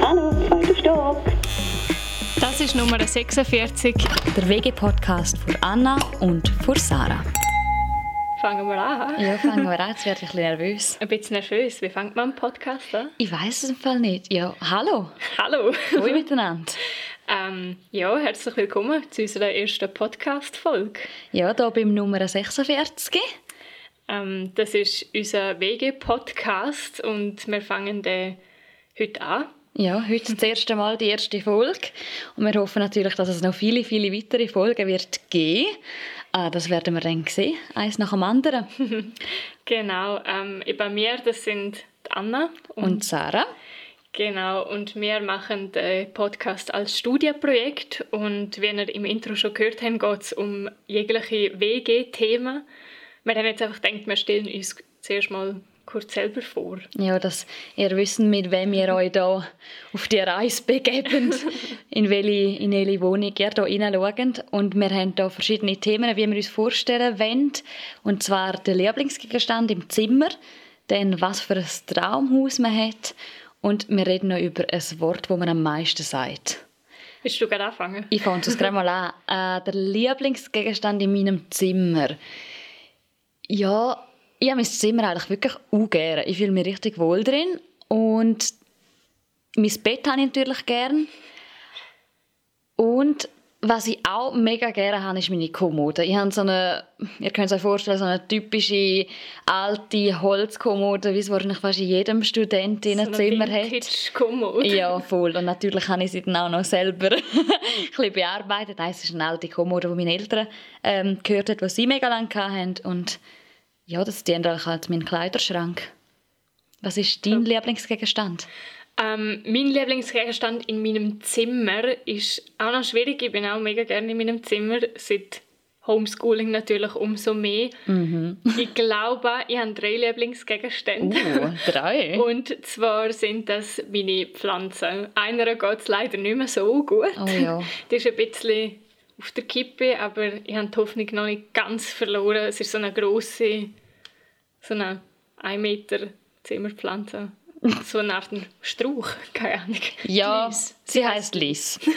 Hallo, zweiter Stock. Das ist Nummer 46. Der WG-Podcast für Anna und für Sarah. Fangen wir an. Ja, fangen wir an. Jetzt werde ich ein bisschen nervös. Ein bisschen nervös. Wie fängt man einen Podcast an? Ich weiß es im Fall nicht. Ja, hallo. Hallo. Hallo miteinander. ähm, ja, herzlich willkommen zu unserer ersten Podcast-Folge. Ja, hier beim Nummer 46. Ähm, das ist unser WG-Podcast und wir fangen den heute an. Ja, heute das erste Mal die erste Folge. Und wir hoffen natürlich, dass es noch viele, viele weitere Folgen wird geben. Ah, das werden wir dann sehen, eins nach dem anderen. Genau. Ähm, bei mir, das sind Anna und, und Sarah. Genau, und wir machen den Podcast als Studienprojekt und wie ihr im Intro schon gehört habt, geht es um jegliche WG-Themen. Wir haben jetzt einfach gedacht, wir stellen uns zuerst mal kurz selber vor. Ja, dass ihr wisst, mit wem ihr euch da auf die Reise begeben, in welche, in welche Wohnung ihr hier hineinschaut. Und wir haben hier verschiedene Themen, wie wir uns vorstellen wollen. Und zwar der Lieblingsgegenstand im Zimmer, dann was für ein Traumhaus man hat und wir reden noch über ein Wort, das man am meisten sagt. Willst du gerade anfangen? Ich fange es gerade mal an. Äh, der Lieblingsgegenstand in meinem Zimmer. Ja, ich habe mein Zimmer eigentlich wirklich auch gerne. Ich fühle mich richtig wohl drin. Und mein Bett habe ich natürlich gern. Und was ich auch mega gerne habe, ist meine Kommode. Ich habe so eine, ihr könnt es euch vorstellen, so eine typische alte Holzkommode, wie es wahrscheinlich fast in jedem Student in einem so Zimmer hat. Kommode. Ja, voll. Und natürlich habe ich sie dann auch noch selber ein bisschen bearbeitet. Das ist eine alte Kommode, die meine Eltern ähm, gehört haben, die sie mega lange hatten. Und ja, das dient eigentlich als mein Kleiderschrank. Was ist dein ja. Lieblingsgegenstand? Ähm, mein Lieblingsgegenstand in meinem Zimmer ist auch noch schwierig. Ich bin auch mega gerne in meinem Zimmer. Seit Homeschooling natürlich umso mehr. Mhm. Ich glaube, ich habe drei Lieblingsgegenstände. Uh, drei? Und zwar sind das meine Pflanzen. Einer geht es leider nicht mehr so gut. Oh, ja. Die ist ein bisschen auf der Kippe, aber ich habe die Hoffnung noch nicht ganz verloren. Es ist so eine grosse, so eine 1 Meter Zimmerpflanze so eine Art Strauch, keine Ahnung. Ja, Lies. sie heißt Lies.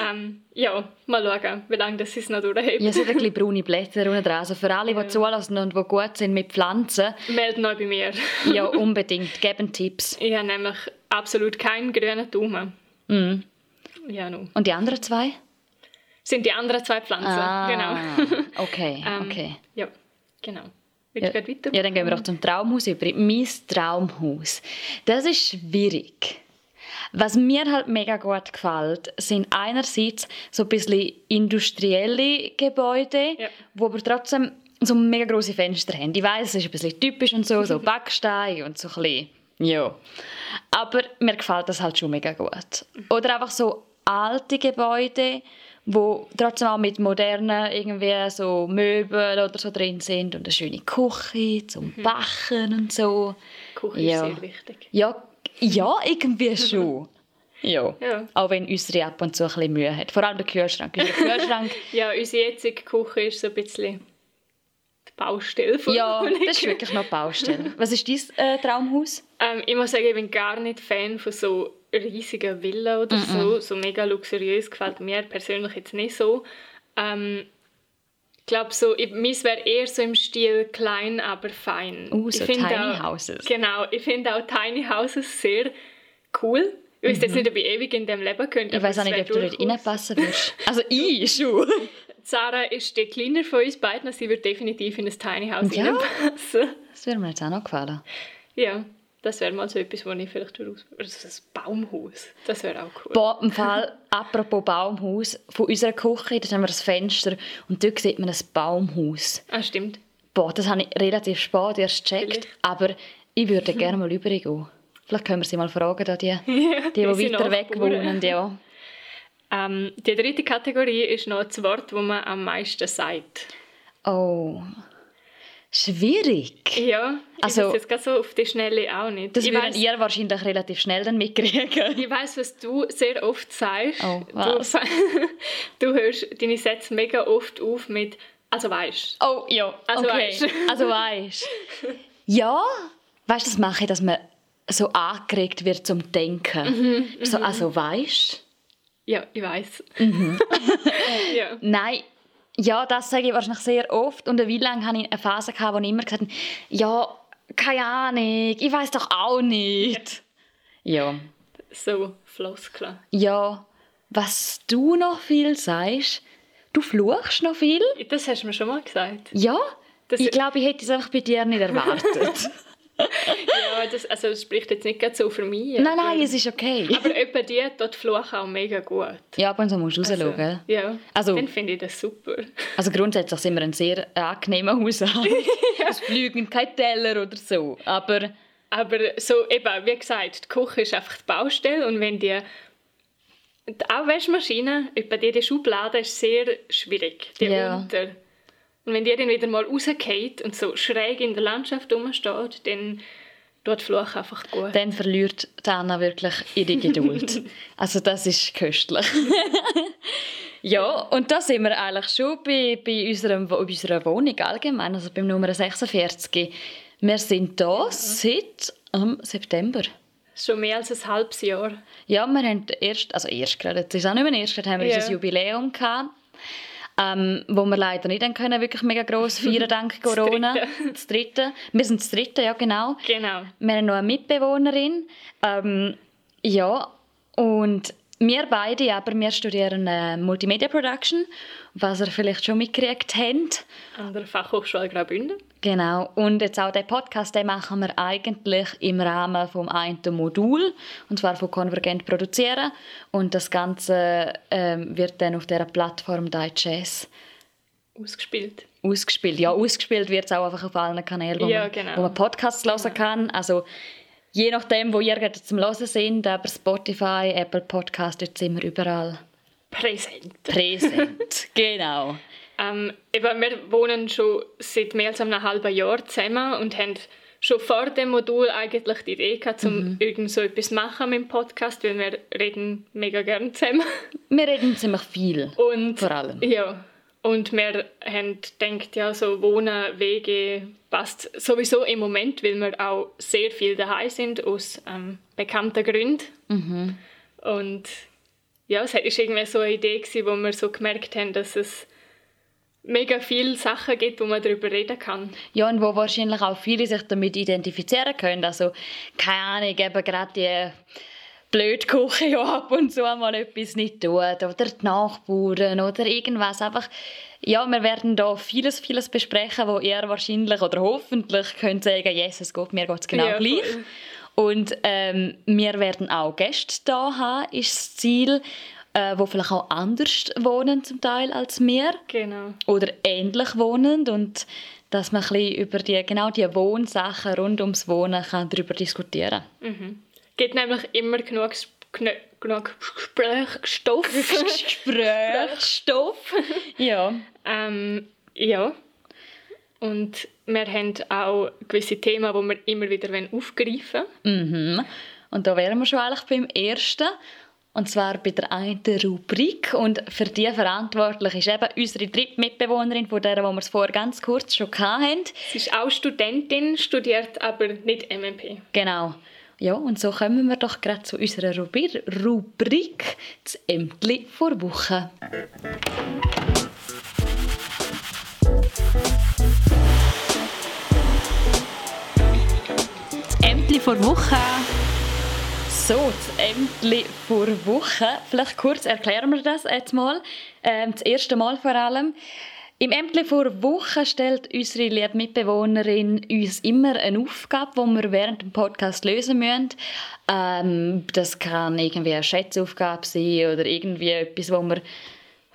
ähm, ja, mal schauen, wie lange das es noch durchhält. Ja, es hat ein bisschen braune Blätter unten dran. Also für alle, die ja. zulassen und die gut sind mit Pflanzen. Melden euch bei mir. ja, unbedingt. Geben Tipps. Ich habe nämlich absolut keinen grünen Daumen. Mm. Ja, no. Und die anderen zwei? Sind die anderen zwei Pflanzen, ah, genau. okay, ähm, okay. Ja, genau. Ja, ja, dann gehen wir doch zum Traumhaus über. Mein Traumhaus. Das ist schwierig. Was mir halt mega gut gefällt, sind einerseits so ein bisschen industrielle Gebäude, ja. wo aber trotzdem so mega große Fenster haben. Ich weiß, es ist ein bisschen typisch und so, so Backstein und so ein bisschen, ja. Aber mir gefällt das halt schon mega gut. Oder einfach so alte Gebäude, wo trotzdem auch mit modernen irgendwie so Möbel oder so drin sind und eine schöne Küche zum mhm. Backen und so. Küche ja. ist sehr wichtig. Ja, ja irgendwie schon. Ja. ja. Auch wenn unsere ab und zu ein bisschen Mühe hat. Vor allem der Kühlschrank. Der Kühlschrank ja, unsere jetzige Küche ist so ein bisschen die Baustelle von Ja, das ist wirklich noch Baustelle. Was ist dein äh, Traumhaus? Ähm, ich muss sagen, ich bin gar nicht Fan von so riesigen Villa oder mm -mm. so, so mega luxuriös, gefällt mir persönlich jetzt nicht so. Ähm, ich glaube, so, meins wäre eher so im Stil klein, aber fein. Uh, so Tiny auch, Houses. Genau, ich finde auch Tiny Houses sehr cool. Ich weiß jetzt mhm. nicht, ob ich ewig in dem leben könnte. Ich weiß auch nicht, ob du dort reinpassen würdest. Also ich schon. Sarah ist die kleiner von uns beiden, sie wird definitiv in ein Tiny House ja, reinpassen. Das würde mir jetzt auch noch gefallen. Ja. Das wäre mal so etwas, wo ich vielleicht aus... Also ein Baumhaus, das wäre auch cool. Boah, im Fall, apropos Baumhaus, von unserer Küche, da haben wir ein Fenster und dort sieht man ein Baumhaus. Ah, stimmt. Boah, das habe ich relativ spät erst gecheckt, aber ich würde gerne mal übergehen. Vielleicht können wir sie mal fragen, die, die, die, die weiter weg wohnen. Ja. Ähm, die dritte Kategorie ist noch das Wort, das man am meisten sagt. Oh... Schwierig. Ja, ich also, weiß jetzt gerade so auf die Schnelle auch nicht. Das ich würden ihr wahrscheinlich relativ schnell dann mitkriegen. Ich weiß, was du sehr oft sagst. Oh, was? Du, du hörst deine Sätze mega oft auf mit «also weißt». Oh, ja, also okay. Weißt. also weißt. Ja, weißt du, das mache ich, dass man so angeregt wird zum Denken. so, also weißt Ja, ich weiß. ja. Nein, ja, das sage ich wahrscheinlich sehr oft. Und eine Weile lang hatte ich eine Phase, wo ich immer gesagt habe, ja, keine Ahnung, ich weiß doch auch nicht. Ja. So Floskeln. Ja, was du noch viel sagst, du fluchst noch viel. Das hast du mir schon mal gesagt. Ja, Das- ich glaube, ich hätte es einfach bei dir nicht erwartet. Ja, das, also das spricht jetzt nicht so für mich. nein, aber- nein, es ist okay. Aber etwa die tut Fluchen auch mega gut. Ja, ab und zu musst du rausschauen. Also, gell? ja, Also- dann finde ich das super. Also grundsätzlich sind wir ein sehr angenehmer Haushalt. Es fliegen kein Teller oder so. Aber Aber so eben, wie gesagt, die Küche ist einfach die Baustelle und wenn die die Abwaschmaschine, etwa die Schublade ist sehr schwierig, die Ja. unter. Und wenn die dann wieder mal rausgeht und so schräg in der Landschaft rumsteht, dann tut Fluch einfach gut. dann verliert die Anna wirklich ihre Geduld. also das ist köstlich. ja, und da sind wir eigentlich schon bei, bei, unserem, bei unserer Wohnung allgemein, also beim Nummer 46. Wir sind da seit ähm, September. Schon mehr als ein halbes Jahr. Ja, wir haben erst, also erst gerade, jetzt ist es auch nicht mehr erst, gerade haben wir Ja. unser Jubiläum gehabt, ähm, wo wir leider nicht haben können, wirklich mega gross feiern dank Corona. Das dritte. Wir sind das dritte, ja genau. Genau. Wir haben noch eine Mitbewohnerin. Ähm, ja, und wir beide, aber wir studieren äh, Multimedia Production, was ihr vielleicht schon mitgekriegt habt. An der Fachhochschule Graubünden. Genau. Und jetzt auch den Podcast, den machen wir eigentlich im Rahmen vom einen Modul, und zwar von Konvergent produzieren. Und das Ganze ähm, wird dann auf der Plattform Digest Ausgespielt. ausgespielt. Ja, ausgespielt wird es auch einfach auf allen Kanälen, wo, Ja, man, genau. wo man Podcasts hören kann. Also je nachdem, wo ihr gerade zum Hören sind, aber Spotify, Apple Podcast, dort sind wir überall Präsent. präsent. genau. Ähm, eben, wir wohnen schon seit mehr als einem halben Jahr zusammen und haben schon vor dem Modul eigentlich die Idee gehabt, um Mhm. irgend so etwas machen mit dem Podcast, weil wir reden mega gerne zusammen. Wir reden ziemlich viel. Und, Vor allem. Ja. Und wir haben gedacht, ja, so Wohnen, Wege passt sowieso im Moment, weil wir auch sehr viel daheim sind, aus ähm, bekannten Gründen. Mhm. Und ja, es war irgendwie so eine Idee, gewesen, wo wir so gemerkt haben, dass es mega viele Sachen gibt, wo man darüber reden kann. Ja, und wo wahrscheinlich auch viele sich damit identifizieren können. Also, keine Ahnung, eben gerade die blöde Küche, ja ab und zu mal etwas nicht tut. Oder die Nachbarn oder irgendwas. Einfach, ja, wir werden da vieles, vieles besprechen, wo ihr wahrscheinlich oder hoffentlich könnt sagen, yes, es geht, mir geht es genau Ja, gleich. voll. Und ähm, wir werden auch Gäste da haben, ist das Ziel, äh, wo vielleicht auch anders wohnen zum Teil als wir Genau. oder ähnlich wohnend und dass man ein bisschen über die, genau die Wohnsachen rund ums Wohnen kann darüber diskutieren Es gibt nämlich immer genug, genug, genug Gesprächsstoff. Gesprächsstoff. ja. ähm, ja. Und wir haben auch gewisse Themen, die wir immer wieder aufgreifen wollen. Mhm. Und da wären wir schon eigentlich beim ersten. Und zwar bei der einen Rubrik. Und für die verantwortlich ist eben unsere dritte Mitbewohnerin, von der, wo wir es vorher ganz kurz schon hatten. Sie ist auch Studentin, studiert aber nicht MMP. Genau. Ja, und so kommen wir doch gerade zu unserer Rubri Rubrik, das Ämtli vor Woche. Ämtli vor Woche. So, das Ämtli vor Woche. Vielleicht kurz erklären wir das jetzt mal. Ähm, das erste Mal vor allem. Im Ämtli vor Woche stellt unsere liebe Mitbewohnerin uns immer eine Aufgabe, die wir während dem Podcast lösen müssen. Ähm, das kann irgendwie eine Schätzaufgabe sein oder irgendwie etwas, wo wir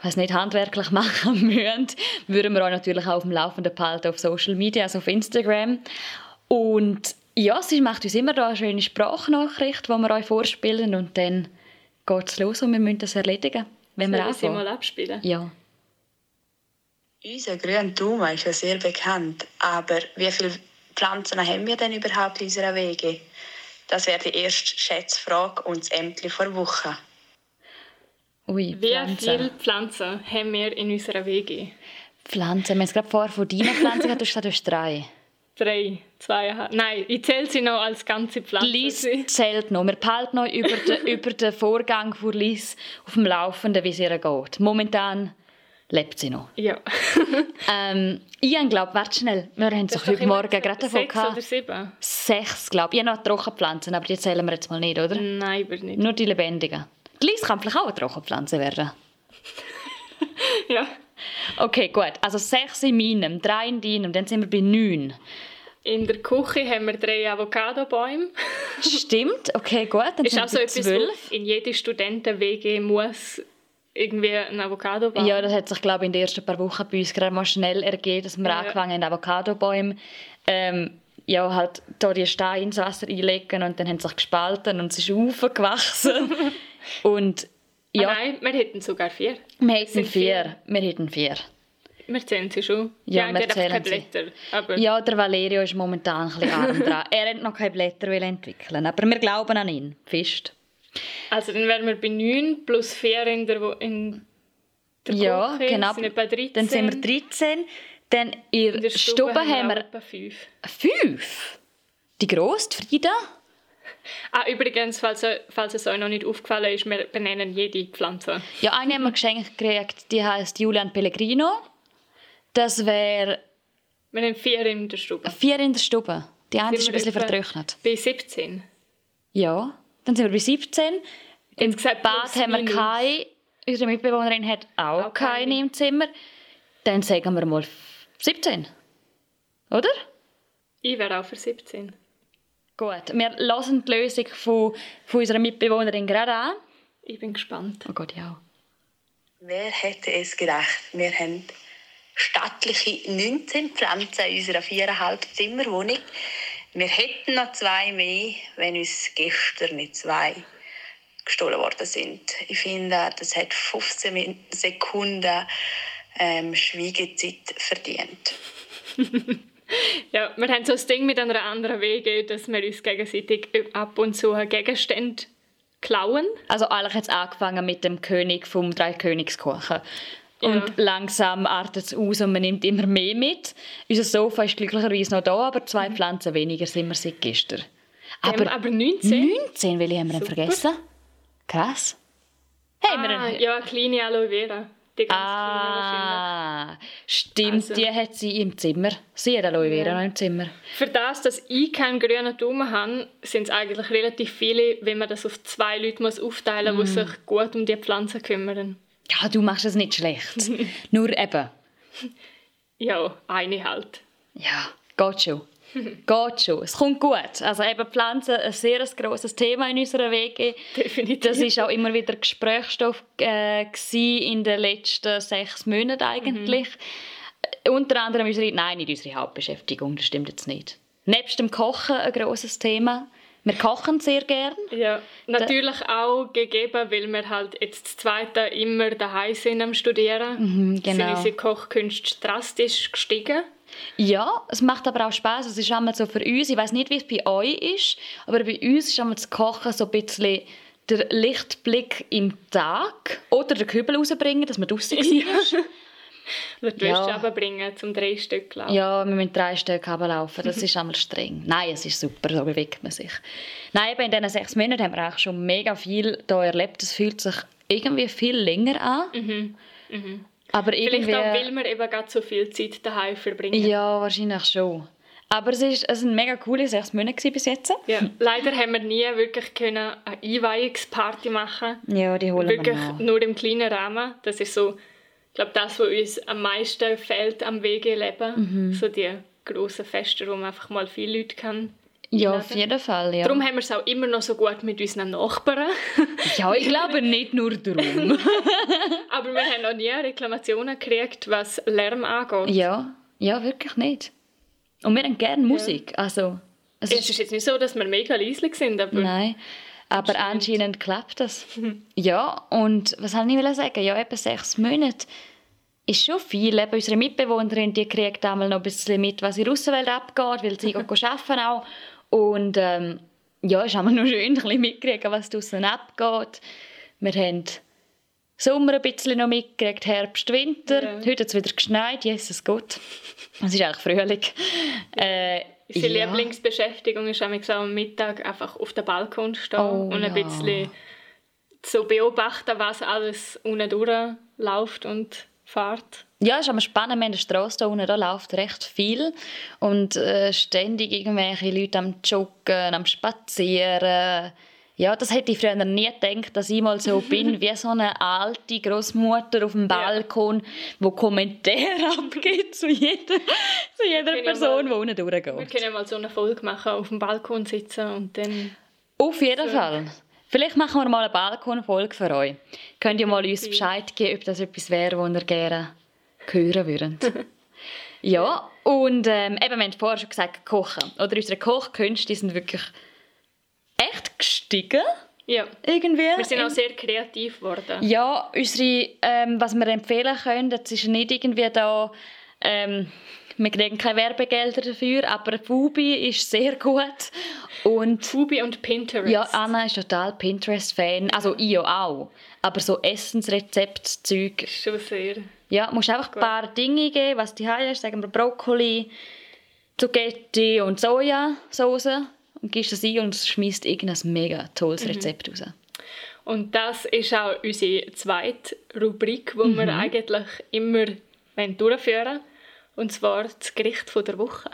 weiß nicht, handwerklich machen müssen, würden wir euch natürlich auch auf dem Laufenden behalten auf Social Media, also auf Instagram. Und ja, sie macht uns immer da eine schöne Sprachnachricht, die wir euch vorspielen und dann geht es los und wir müssen das erledigen, wenn wir Sollen wir sie mal abspielen? Ja. Unser grüner Daumen ist ja sehr bekannt, aber wie viele Pflanzen haben wir denn überhaupt in unserer Wege? Das wäre die erste Schätzfrage und das Ämtli vor Woche. Ui, Wie Pflanzen. viele Pflanzen haben wir in unserer WG? Pflanzen. Wir haben es gerade vorher von deinen Pflanzen gesagt, du hast drei. Drei, zweieinhalb. Nein, ich zähle sie noch als ganze Pflanze. Lies zählt noch. Wir behalten noch über den, über den Vorgang von Lies auf dem Laufenden, wie es ihr geht. Momentan lebt sie noch. Ja. Ähm, ich glaube, warte schnell, wir haben es heute Morgen gerade davon Sechs oder gehabt. sieben? Sechs, glaube ich. Ich habe noch Trockenpflanzen, aber die zählen wir jetzt mal nicht, oder? Nein, aber nicht. Nur die lebendigen. Die Lies kann vielleicht auch eine Trockenpflanze werden. Ja. Okay, gut. Also sechs in meinem, drei in deinem, dann sind wir bei neun. In der Küche haben wir drei Avocadobäume. Stimmt, okay, gut. Dann Ist sind auch so etwas, zwölf. in jede Studenten-WG muss irgendwie ein Avocadobaum. Ja, das hat sich, glaube ich, in den ersten paar Wochen bei uns gerade mal schnell ergeben, dass wir Ja. angefangen haben, Avocadobäume ähm, ja, halt da die Steine ins Wasser einlegen und dann haben sie sich gespalten und es ist aufgewachsen. und ja. ja, Ah, nein, wir hätten sogar vier. wir hätten sind vier. Wir hätten vier. Wir zählen sie schon. Ja, die wir zählen keine sie. Blätter. Aber Ja, der Valerio ist momentan ein bisschen arm dran. Er hat noch keine Blätter entwickeln, aber wir glauben an ihn. Fest. Also dann wären wir bei 9 plus 4 in der, in der Ja, Küche. genau. Sind etwa 13. Dann sind wir 13. Dann in In der Stube, Stube haben wir etwa 5. fünf. Die grosse, Frieda. Ah, übrigens, falls, falls es euch noch nicht aufgefallen ist, wir benennen jede Pflanze. Ja, eine haben wir geschenkt gekriegt, die heißt Julian Pellegrino. Das wäre Wir haben vier in der Stube. vier in der Stube. Die eine ist ein bisschen vertrocknet. Bei 17. Ja, dann sind wir bei 17. Im gesagt, Bad haben wir keine. Unsere Mitbewohnerin hat auch, Auch keine. im Zimmer. Dann sagen wir mal 17. Oder? Ich wäre auch für 17. Gut, wir lassen die Lösung von, von unserer Mitbewohnerin gerade an. Ich bin gespannt. Oh Gott, ja. Wer hätte es gedacht? Wir haben stattliche 19 Pflanzen in unserer viereinhalb Zimmerwohnung. Wir hätten noch zwei mehr, wenn uns gestern nicht zwei gestohlen worden sind. Ich finde, das hat 15 Min- Sekunden ähm, Schweigezeit verdient. Ja, wir haben so das Ding mit einer anderen Wege, dass wir uns gegenseitig ab und zu Gegenstände klauen. Also eigentlich hat es angefangen mit dem König vom Dreikönigskuchen. Und Ja. langsam artet es aus und man nimmt immer mehr mit. Unser Sofa ist glücklicherweise noch da, aber zwei Pflanzen weniger sind wir seit gestern. Aber, Aber aber 19? 19, welche haben wir denn vergessen? Krass. Haben wir Ah, einen- ja, kleine Aloe Vera. Die ganz. Ah, stimmt, Also- die hat sie im Zimmer. Sie hat Aloe Vera Ja. noch im Zimmer. Für das, dass ich keinen grünen Daumen habe, sind es eigentlich relativ viele, wenn man das auf zwei Leute muss aufteilen muss, die Mm. sich gut um die Pflanzen kümmern. Ja, du machst es nicht schlecht. Nur eben, Ja, eine halt. ja, geht schon. geht schon. Es kommt gut. Also eben Pflanzen, ein sehr grosses Thema in unserer WG. Definitiv. Das ist auch immer wieder Gesprächsstoff äh, in den letzten sechs Monaten eigentlich. Äh, Unter anderem unsere, nein, nicht unsere Hauptbeschäftigung, das stimmt jetzt nicht. Nebst dem Kochen ein grosses Thema. Wir kochen sehr gern. Ja, natürlich auch gegeben, weil wir halt jetzt das Zweite immer daheim sind am Studieren. Mhm, genau. Sind unsere Kochkünste drastisch gestiegen. Ja, es macht aber auch Spaß. Es ist einmal so für uns, ich weiß nicht, wie es bei euch ist, aber bei uns ist einmal das Kochen so ein bisschen der Lichtblick im Tag oder den Kübel rausbringen, dass man draußen war. Oder die Ja. Wäsche runterbringen, zum drei Stück laufen. Ja, wir müssen drei Stück laufen. Das ist einmal streng. Nein, es ist super, so bewegt man sich. Nein, eben in diesen sechs Monaten haben wir auch schon mega viel hier erlebt. Es fühlt sich irgendwie viel länger an. Aber Vielleicht irgendwie... auch, weil wir eben gerade so viel Zeit daheim verbringen. ja, wahrscheinlich schon. Aber es, ist, es waren mega coole sechs Monate bis jetzt. Ja, leider haben wir nie wirklich können eine Einweihungsparty machen Ja, die holen Wirklich wir noch. nur im kleinen Rahmen. Das ist so, ich glaube, das, was uns am meisten fehlt am Wegeleben. Mhm. So die grossen Feste, wo man einfach mal viele Leute kann. Ja, auf jeden Fall, ja. Darum haben wir es auch immer noch so gut mit unseren Nachbarn. Ja, ich glaube nicht nur darum. Aber wir haben noch nie Reklamationen gekriegt, was Lärm angeht. ja, ja, wirklich nicht. Und wir haben gerne Musik. Also, es Es ist, ist jetzt nicht so, dass wir mega leislich sind, aber nein, aber anscheinend klappt das. ja, und was soll ich sagen? Ja, eben sechs Monate ist schon viel. Eben unsere Mitbewohnerin, die kriegt einmal noch ein bisschen mit, was in der Außenwelt abgeht, weil sie geht arbeiten auch. Und ähm, ja, ist einmal noch schön, ein bisschen mitkriegen, was draußen abgeht. Wir haben Sommer ein bisschen noch mitgekriegt, Herbst, Winter. Ja. Heute hat es wieder geschneit, Jesus Gott. Es ist eigentlich Frühling. Äh, Unsere ja. Lieblingsbeschäftigung ist so am Mittag einfach auf dem Balkon stehen Oh, und ein ja. bisschen zu beobachten, was alles unten durchläuft und fährt. Ja, es ist aber spannend, wir haben eine Straße da unten, da läuft recht viel und äh, ständig irgendwelche Leute am Joggen, am Spazieren. Ja, das hätte ich früher nie gedacht, dass ich mal so bin, wie so eine alte Großmutter auf dem Balkon, wo Kommentare abgibt zu jeder, zu jeder ja Person, die unten Wir durchgeht. können mal so eine Folge machen, auf dem Balkon sitzen und dann... Auf jeden Fall. Vielleicht machen wir mal eine Balkonfolge für euch. Könnt ihr mal uns Bescheid geben, ob das etwas wäre, was ihr gerne hören würdet. ja, und ähm, eben, wir haben vorher schon gesagt, Kochen. Oder unsere Kochkünste sind wirklich echt gestiegen. Ja, Irgendwie. wir sind auch sehr kreativ geworden. Ja, unsere, ähm, was wir empfehlen können, das ist nicht irgendwie da, ähm, wir kriegen keine Werbegelder dafür, aber Fubi ist sehr gut und Fubi und Pinterest. ja, Anna ist total Pinterest-Fan, also ich auch, aber so Essensrezept-Zeug, Schon sehr. Ja, musst einfach ein paar Dinge geben, was du hast, sagen wir Brokkoli, Zucchetti und Sojasauce und gibst das ein und schmeißt irgendein mega tolles Rezept raus. Und das ist auch unsere zweite Rubrik, die wir eigentlich immer durchführen wollen. Und zwar das Gericht von der Woche.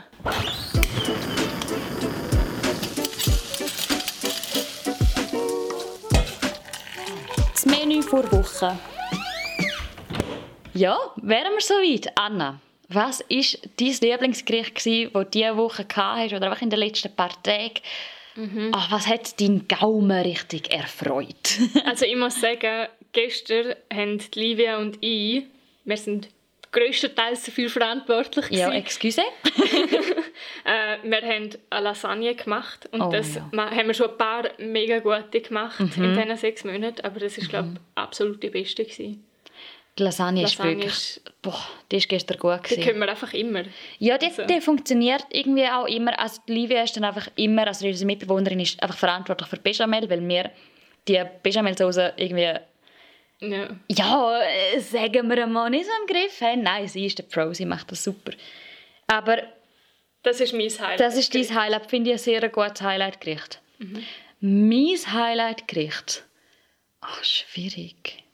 Das Menü vor Woche. Ja, wären wir soweit. Anna, was war dein Lieblingsgericht, gewesen, das du diese Woche hast oder einfach in den letzten paar Tagen? Ah, was hat deinen Gaumen richtig erfreut? Also ich muss sagen, gestern haben Livia und ich, wir sind grösstenteils dafür verantwortlich ja, excuse. äh, wir haben eine Lasagne gemacht und Oh, das ja. Mhm. haben wir schon ein paar mega gute gemacht in diesen sechs Monaten, aber das ist glaube ich absolut die beste gewesen. Die Lasagne, ist Lasagne wirklich... ist- Boah, die ist gestern gut. Die Gewesen. können wir einfach immer. Ja, die, Also- die funktioniert irgendwie auch immer. Also die Livia ist dann einfach immer, also unsere Mitbewohnerin ist einfach verantwortlich für Bechamel, weil wir die Bechamelsauce irgendwie Ja. ja, äh, sagen wir mal, nicht so im Griff haben. Nein, sie ist der Pro, sie macht das super. Aber Das ist mein Highlight. das ist dein Highlight, finde ich ein sehr gutes Highlight-Gericht. Mein Highlight-Gericht? Ach, schwierig.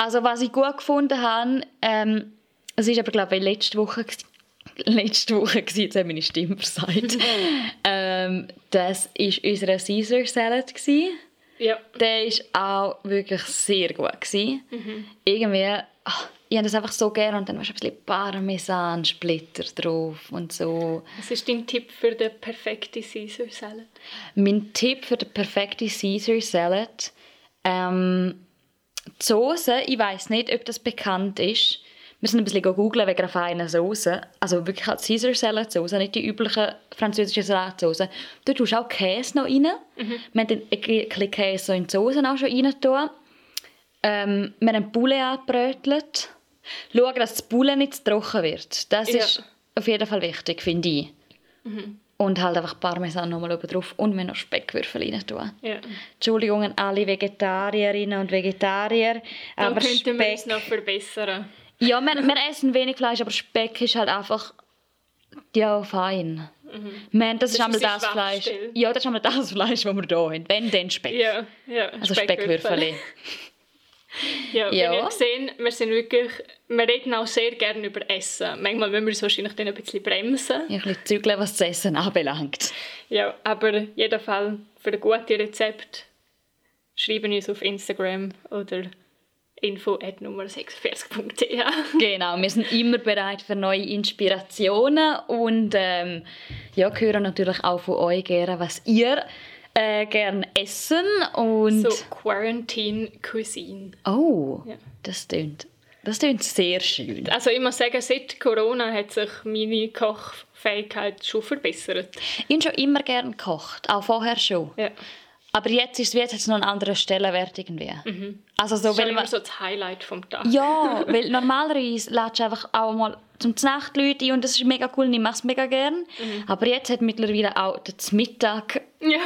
Also, was ich gut gefunden habe, ähm, es ist aber, glaube ich, letzte Woche letzte Woche gewesen, jetzt hat meine Stimme versagt. ähm, das war unser Caesar Salad. Gewesen. Ja. Der war auch wirklich sehr gut. Gewesen. Irgendwie, ach, ich habe das einfach so gerne und dann war ein bisschen Parmesan-Splitter drauf und so. Was ist dein Tipp für den perfekten Caesar Salad? Mein Tipp für den perfekten Caesar Salad, ähm, die Soße, ich weiß nicht, ob das bekannt ist. Wir sind ein bisschen googeln wegen einer feinen Soße. Also wirklich halt Caesar Salad Soße, nicht die übliche französische Salatsauce. Da tust du auch Käse noch rein. Wir haben dann ein bisschen Käse so in die Soße auch schon rein tun. Ähm, wir haben Poulet angebrötelt. Schauen, dass das Poulet nicht zu trocken wird. Das Ja. ist auf jeden Fall wichtig, finde ich. Und halt einfach Parmesan nochmal oben drauf und wir noch Speckwürfel rein tun. Ja. Entschuldigung an alle Vegetarierinnen und Vegetarier, Dann aber könnten wir es Speck... noch verbessern. Ja, wir, wir essen wenig Fleisch, aber Speck ist halt einfach... Ja, fein. Wir haben, das, ist ist einmal das Fleisch. Ja, das ist einmal das Fleisch, das wir hier haben. Wenn, dann Speck. Ja, ja. also Speckwürfel. Ja, Ja. ihr sehen, wir sind wirklich, wir reden auch sehr gerne über Essen. Manchmal müssen wir uns wahrscheinlich dann ein bisschen bremsen. Ja, ein bisschen zügeln, was das Essen anbelangt. Ja, aber Fall für ein gutes Rezept schreiben uns auf Instagram oder info at nummer 46.ch. Genau, wir sind immer bereit für neue Inspirationen und ähm, ja, hören natürlich auch von euch gerne, was ihr äh, gerne essen und So Quarantine Cuisine. oh, Ja. das tönt, das tönt sehr schön. Also ich muss sagen, seit Corona hat sich meine Kochfähigkeit schon verbessert. Ich habe schon immer gerne gekocht, auch vorher schon. Ja. Aber jetzt ist es jetzt noch einen anderen Stellenwert irgendwie. Also so, Das ist weil immer man, so das Highlight vom Tag. ja, weil normalerweise lädst du einfach auch mal zum Nacht Leute ein und das ist mega cool und ich mache es mega gerne. Aber jetzt hat mittlerweile auch der Mittag ja.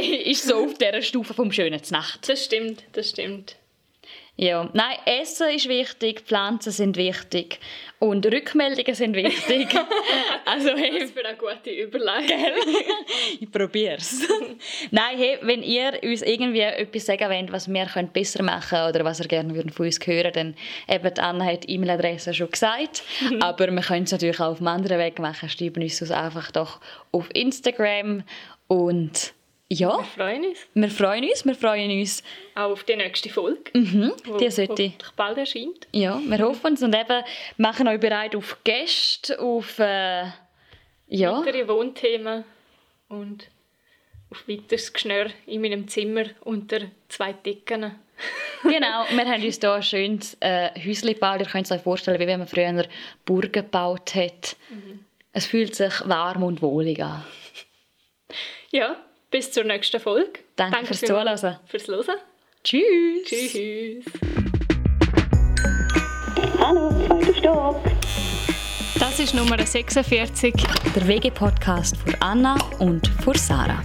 ist so auf dieser Stufe vom schönen Nacht. Das stimmt, das stimmt. Ja, nein, Essen ist wichtig, Pflanzen sind wichtig und Rückmeldungen sind wichtig. also hey, Das für eine gute Überleitung. ich probier's. nein, hey, wenn ihr uns irgendwie etwas sagen wollt, was wir können besser machen können oder was ihr gerne würden von uns hören dann eben die Anna hat die E-Mail-Adresse schon gesagt, aber wir können es natürlich auch auf einem anderen Weg machen. Schreiben uns das einfach doch auf Instagram und ja, Wir freuen uns. wir freuen uns, wir freuen uns. Auch auf die nächste Folge. Mhm, wo die sollte hoffentlich bald erscheint. Ja, wir hoffen es und eben machen euch bereit auf Gäste, auf äh, ja, Weitere Wohnthemen und auf weiteres Geschnür in meinem Zimmer unter zwei Decken. genau. Wir haben uns hier ein schönes äh, Häuschen gebaut. Ihr könnt es euch vorstellen, wie wenn man früher Burgen gebaut hat. Es fühlt sich warm und wohlig an. Ja, bis zur nächsten Folge. Danke fürs vielmals Zuhören. Fürs Hören. Tschüss. Tschüss. Hallo, zweiter Stock. Das ist Nummer 46. Der WG-Podcast für Anna und für Sarah.